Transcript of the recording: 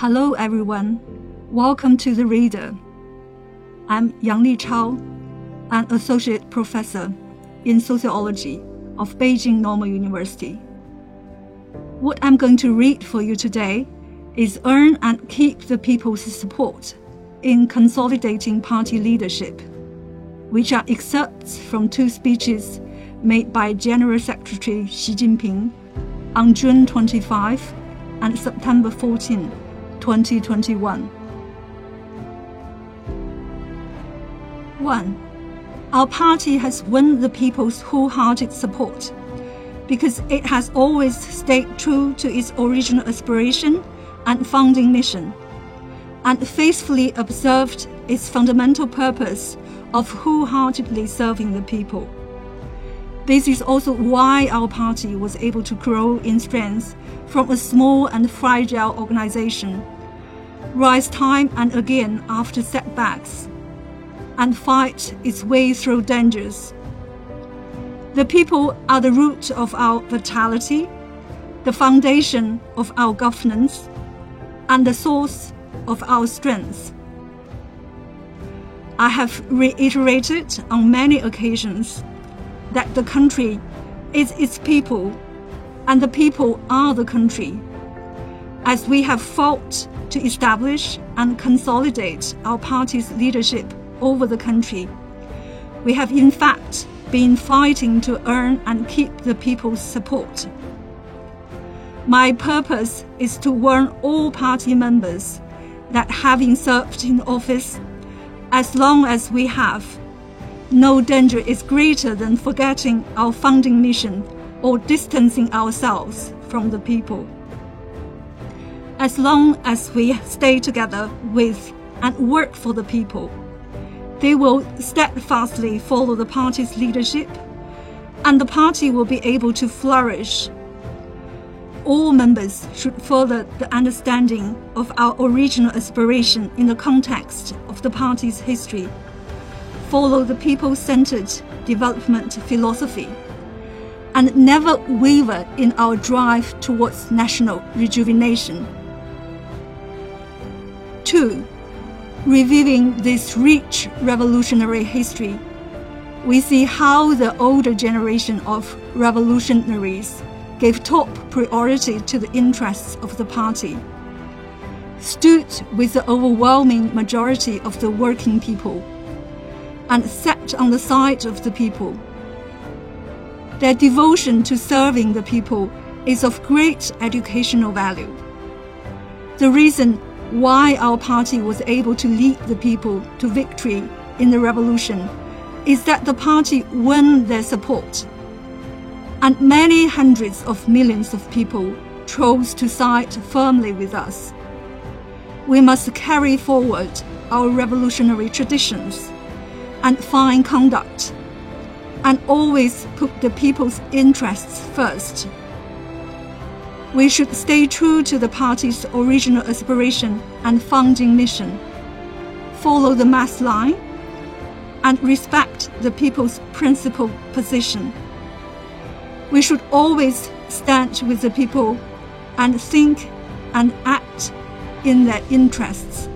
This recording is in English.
Hello, everyone. Welcome to The Reader. I'm Yang Li Chao, an associate professor in sociology of Beijing Normal University. What I'm going to read for you today is Earn and Keep the People's Support in Consolidating Party Leadership, which are excerpts from two speeches made by General Secretary Xi Jinping on June 25 and September 14, 2021. 1. Our party has won the people's wholehearted support because it has always stayed true to its original aspiration and founding mission, and faithfully observed its fundamental purpose of wholeheartedly serving the people. This is also why our party was able to grow in strength from a small and fragile organization, rise time and again after setbacks, and fight its way through dangers. The people are the root of our vitality, the foundation of our governance, and the source of our strength. I have reiterated on many occasions that the country is its people and the people are the country. As we have fought to establish and consolidate our party's leadership over the country, we have in fact been fighting to earn and keep the people's support. My purpose is to warn all party members that having served in office as long as we have, no danger is greater than forgetting our founding mission or distancing ourselves from the people. As long as we stay together with and work for the people, they will steadfastly follow the party's leadership, and the party will be able to flourish. All members should further the understanding of our original aspiration in the context of the party's history follow the people centered development philosophy, and never waver in our drive towards national rejuvenation. 2. Reviewing this rich revolutionary history, we see how the older generation of revolutionaries gave top priority to the interests of the party, stood with the overwhelming majority of the working people and sat on the side of the people. Their devotion to serving the people is of great educational value. The reason why our party was able to lead the people to victory in the revolution is that the party won their support. And many hundreds of millions of people chose to side firmly with us. We must carry forward our revolutionary traditions and fine conduct, and always put the people's interests first. We should stay true to the party's original aspiration and founding mission, follow the mass line, and respect the people's principal position. We should always stand with the people and think and act in their interests.